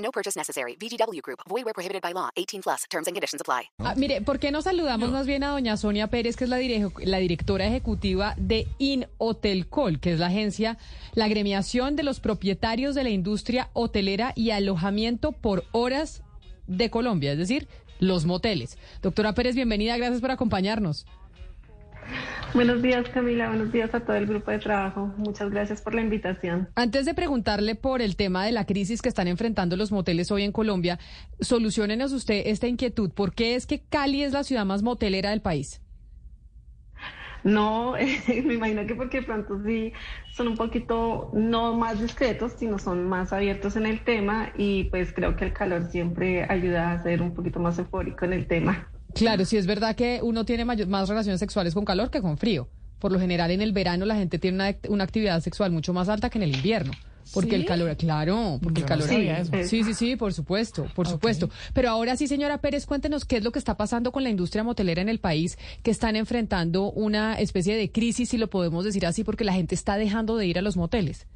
No purchase necessary. VGW Group. Void where prohibited by law. 18 plus. Terms and conditions apply. Ah, mire, ¿por qué no saludamos más bien a doña Sonia Pérez, que es la, la directora ejecutiva de InHotelCol, que es la agencia, la agremiación de los propietarios de la industria hotelera y alojamiento por horas de Colombia, es decir, los moteles. Doctora Pérez, bienvenida, gracias por acompañarnos. Buenos días, Camila. Buenos días a todo el grupo de trabajo. Muchas gracias por la invitación. Antes de preguntarle por el tema de la crisis que están enfrentando los moteles hoy en Colombia, solucionenos usted esta inquietud. ¿Por qué es que Cali es la ciudad más motelera del país? No, me imagino que porque de pronto sí son un poquito no más discretos, sino son más abiertos en el tema y pues creo que el calor siempre ayuda a ser un poquito más eufórico en el tema. Claro, sí es verdad que uno tiene mayor- más relaciones sexuales con calor que con frío. Por lo general en el verano la gente tiene una, una actividad sexual mucho más alta que en el invierno. Porque el calor, claro, porque el calor. sabía eso. Sí, sí, sí, por supuesto, por supuesto. Pero ahora sí, señora Pérez, cuéntenos qué es lo que está pasando con la industria motelera en el país, que están enfrentando una especie de crisis, si lo podemos decir así, porque la gente está dejando de ir a los moteles.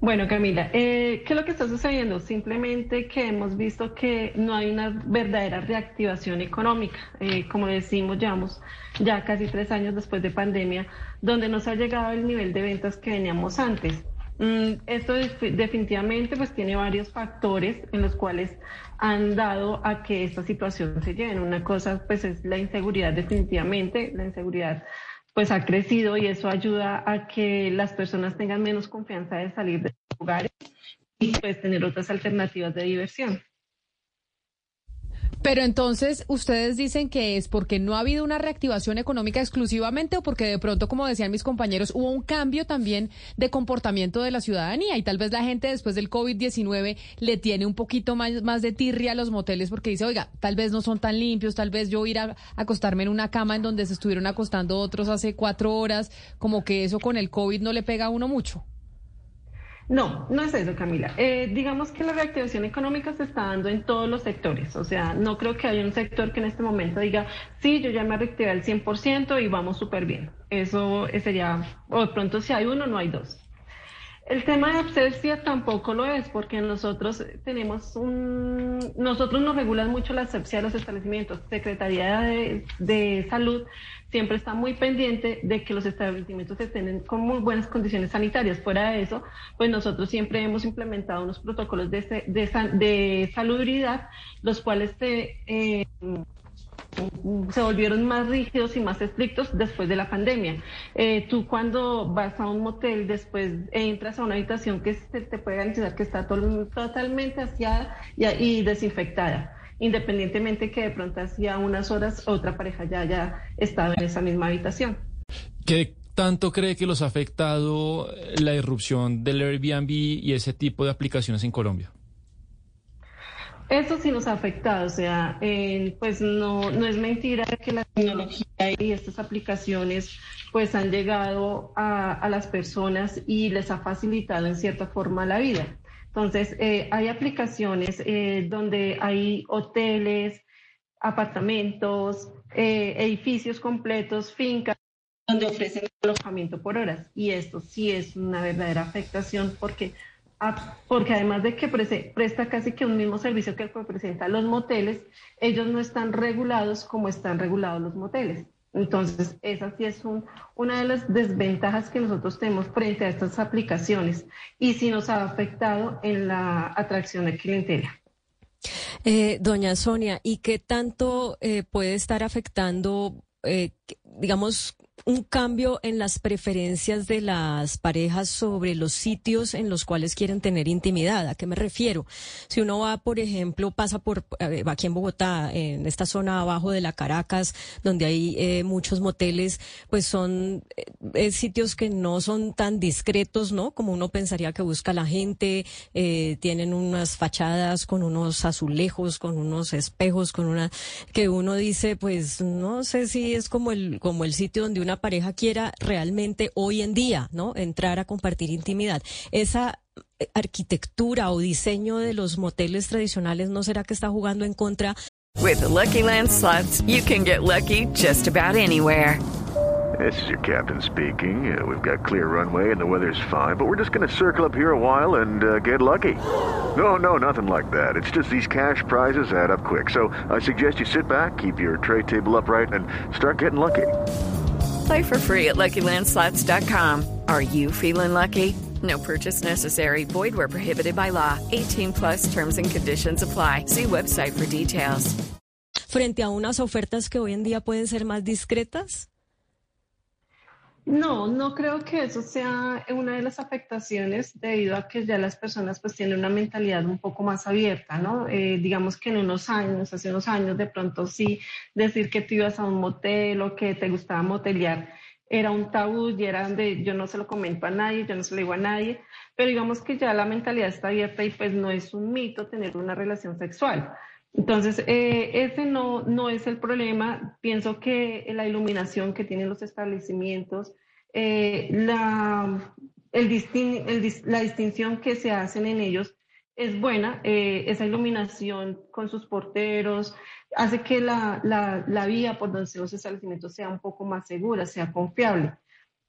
Bueno, Camila, eh, ¿qué es lo que está sucediendo? Simplemente que hemos visto que no hay una verdadera reactivación económica. Eh, como decimos, llevamos ya casi tres años después de pandemia, donde no se ha llegado al nivel de ventas que veníamos antes. Mm, esto def- definitivamente pues tiene varios factores en los cuales han dado a que esta situación se lleve. Una cosa pues es la inseguridad definitivamente, la inseguridad pues ha crecido y eso ayuda a que las personas tengan menos confianza de salir de sus hogares y pues tener otras alternativas de diversión. Pero entonces, ¿ustedes dicen que es porque no ha habido una reactivación económica exclusivamente o porque de pronto, como decían mis compañeros, hubo un cambio también de comportamiento de la ciudadanía y tal vez la gente después del COVID-19 le tiene un poquito más, más de tirria a los moteles porque dice, oiga, tal vez no son tan limpios, tal vez yo ir a acostarme en una cama en donde se estuvieron acostando otros hace cuatro horas, como que eso con el COVID no le pega a uno mucho. No, no es eso, Camila. Eh, digamos que la reactivación económica se está dando en todos los sectores. O sea, no creo que haya un sector que en este momento diga, sí, yo ya me reactivé al 100% y vamos súper bien. Eso eh, sería, o de pronto si hay uno, no hay dos. El tema de asepsia tampoco lo es, porque nosotros tenemos un, nosotros nos regulan mucho la asepsia de los establecimientos. Secretaría de, de Salud siempre está muy pendiente de que los establecimientos estén con muy buenas condiciones sanitarias. Fuera de eso, pues nosotros siempre hemos implementado unos protocolos de, de, de salubridad, los cuales se, eh, se volvieron más rígidos y más estrictos después de la pandemia. Eh, tú cuando vas a un motel, después entras a una habitación que se te puede garantizar que está totalmente aseada y, desinfectada, independientemente que de pronto hacía unas horas otra pareja ya haya estado en esa misma habitación. ¿Qué tanto cree que los ha afectado la irrupción del Airbnb y ese tipo de aplicaciones en Colombia? Eso sí nos ha afectado, o sea, pues no, no es mentira que la tecnología y estas aplicaciones pues han llegado a, las personas y les ha facilitado en cierta forma la vida. Entonces, eh, hay aplicaciones eh, donde hay hoteles, apartamentos, eh, edificios completos, fincas, donde ofrecen alojamiento por horas. Y esto sí es una verdadera afectación porque porque además de que presta casi que un mismo servicio que el que presenta los moteles, ellos no están regulados como están regulados los moteles. Entonces, esa sí es un- una de las desventajas que nosotros tenemos frente a estas aplicaciones y sí nos ha afectado en la atracción de clientela. Eh, doña Sonia, ¿y qué tanto eh, puede estar afectando, eh, digamos, un cambio en las preferencias de las parejas sobre los sitios en los cuales quieren tener intimidad. ¿A qué me refiero? Si uno va, por ejemplo, pasa por eh, aquí en Bogotá, en esta zona abajo de la Caracas, donde hay eh, muchos moteles, pues son eh, sitios que no son tan discretos, ¿no? Como uno pensaría que busca la gente, tienen unas fachadas con unos azulejos, con unos espejos, con una que uno dice, pues no sé si es como el como el sitio donde una pareja quiera realmente hoy en día, ¿no? Entrar a compartir intimidad. Esa eh, arquitectura o diseño de los moteles tradicionales no será que está jugando en contra. With the Lucky Land slots, you can get lucky just about anywhere. This is your captain speaking. Uh, we've got clear runway and the weather's fine, but we're just going to circle up here a while and uh, get lucky. No, no, nothing like that. It's just these cash prizes add up quick. So I suggest you sit back, keep your tray table upright, and start getting lucky. Play for free at LuckyLandSlots.com. Are you feeling lucky? No purchase necessary. Void where prohibited by law. 18 plus terms and conditions apply. See website for details. Frente a unas ofertas que hoy en día pueden ser más discretas. No, no creo que eso sea una de las afectaciones debido a que ya las personas pues tienen una mentalidad un poco más abierta, ¿no? Eh, digamos que en unos años, hace unos años de pronto sí decir que tú ibas a un motel o que te gustaba motelear era un tabú y era donde yo no se lo comento a nadie, yo no se lo digo a nadie, pero digamos que ya la mentalidad está abierta y pues no es un mito tener una relación sexual. Entonces, eh, ese no, no es el problema. Pienso que la iluminación que tienen los establecimientos, eh, la, distinción que se hacen en ellos es buena. Eh, esa iluminación con sus porteros hace que la, la, la vía por donde se los establecimientos sea un poco más segura, sea confiable.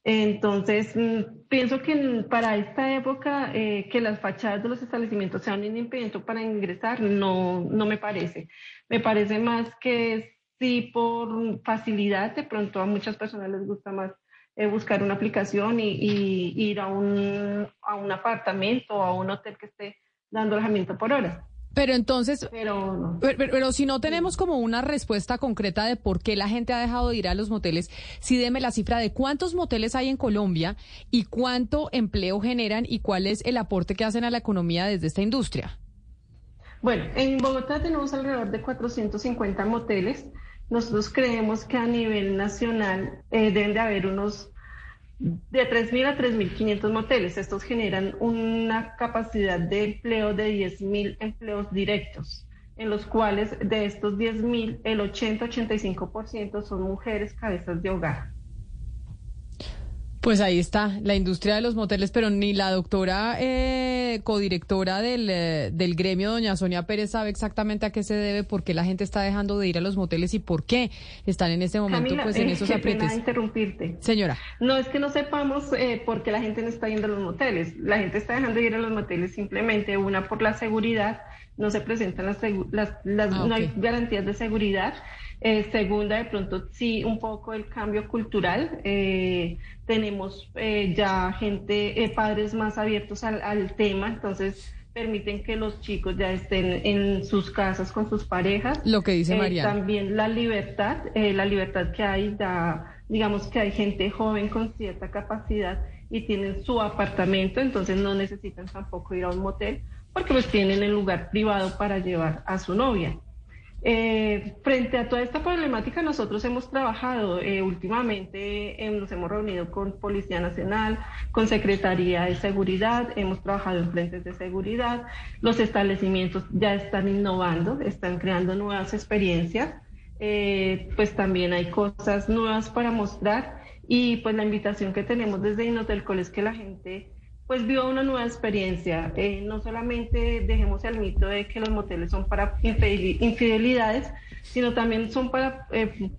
Entonces, mm, pienso que para esta época eh, que las fachadas de los establecimientos sean un impedimento para ingresar, no, no me parece. Me parece más que sí por facilidad, de pronto a muchas personas les gusta más eh, buscar una aplicación y, y, ir a un, a un apartamento o a un hotel que esté dando alojamiento por horas. Pero entonces, pero, pero, si no tenemos como una respuesta concreta de por qué la gente ha dejado de ir a los moteles, sí deme la cifra de cuántos moteles hay en Colombia y cuánto empleo generan y cuál es el aporte que hacen a la economía desde esta industria. Bueno, en Bogotá tenemos alrededor de 450 moteles. Nosotros creemos que a nivel nacional eh, deben de haber unos de 3.000 a 3.500 moteles. Estos generan una capacidad de empleo de 10.000 empleos directos, en los cuales de estos 10.000, el 80-85% son mujeres cabezas de hogar. Pues ahí está, la industria de los moteles, pero ni la doctora eh, codirectora del, eh, del gremio, doña Sonia Pérez, sabe exactamente a qué se debe, por qué la gente está dejando de ir a los moteles y por qué están en este momento pues en eh, esos apretes. interrumpirte. Señora. No es que no sepamos eh, por qué la gente no está yendo a los moteles. La gente está dejando de ir a los moteles simplemente, una por la seguridad, no se presentan las, las, ah, no hay garantías de seguridad. Eh, segunda, de pronto sí, un poco el cambio cultural. Eh, tenemos eh, ya gente, padres más abiertos al, tema, entonces permiten que los chicos ya estén en sus casas con sus parejas. Lo que dice María. también la libertad, la libertad que hay, da, digamos que hay gente joven con cierta capacidad y tienen su apartamento, entonces no necesitan tampoco ir a un motel porque pues tienen el lugar privado para llevar a su novia. Eh, frente a toda esta problemática, nosotros hemos trabajado eh, últimamente, nos hemos reunido con Policía Nacional, con Secretaría de Seguridad, hemos trabajado en frentes de seguridad, los establecimientos ya están innovando, están creando nuevas experiencias, eh, pues también hay cosas nuevas para mostrar. Y pues la invitación que tenemos desde Inotelcol es que la gente pues vio una nueva experiencia. Eh, no solamente dejemos el mito de que los moteles son para infidelidades, sino también son para eh,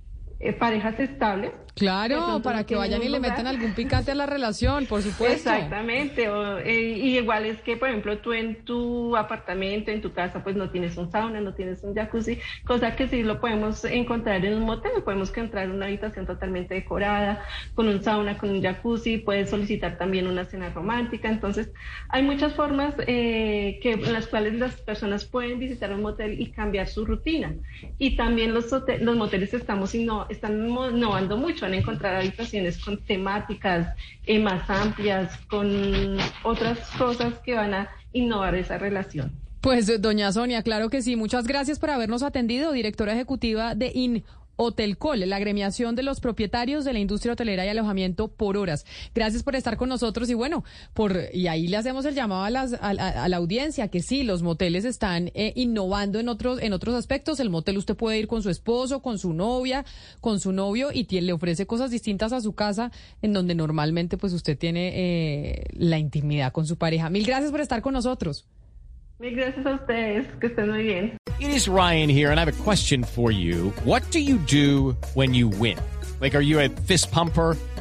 eh, parejas estables Claro, para que vayan y le metan algún picante a la relación, por supuesto. Exactamente. Eh, y igual es que, por ejemplo, tú en tu apartamento, en tu casa, pues no tienes un sauna, no tienes un jacuzzi, cosa que sí lo podemos encontrar en un motel. Podemos encontrar una habitación totalmente decorada, con un sauna, con un jacuzzi. Puedes solicitar también una cena romántica. Entonces, hay muchas formas eh, que, en las cuales las personas pueden visitar un motel y cambiar su rutina. Y también los, los moteles estamos están innovando mucho a encontrar habitaciones con temáticas eh, más amplias, con otras cosas que van a innovar esa relación. Pues, doña Sonia, claro que sí. Muchas gracias por habernos atendido, directora ejecutiva de IN. Hotelcol, la agremiación de los propietarios de la industria hotelera y alojamiento por horas. Gracias por estar con nosotros y bueno, por y ahí le hacemos el llamado a, las, a, a la audiencia que sí, los moteles están eh, innovando en otros en otros aspectos. El motel usted puede ir con su esposo, con su novia, con su novio y le ofrece cosas distintas a su casa en donde normalmente pues usted tiene eh, la intimidad con su pareja. Mil gracias por estar con nosotros. Gracias a ustedes, que estén muy bien. It is Ryan here, and I have a question for you. What do you do when you win? Like, are you a fist pumper?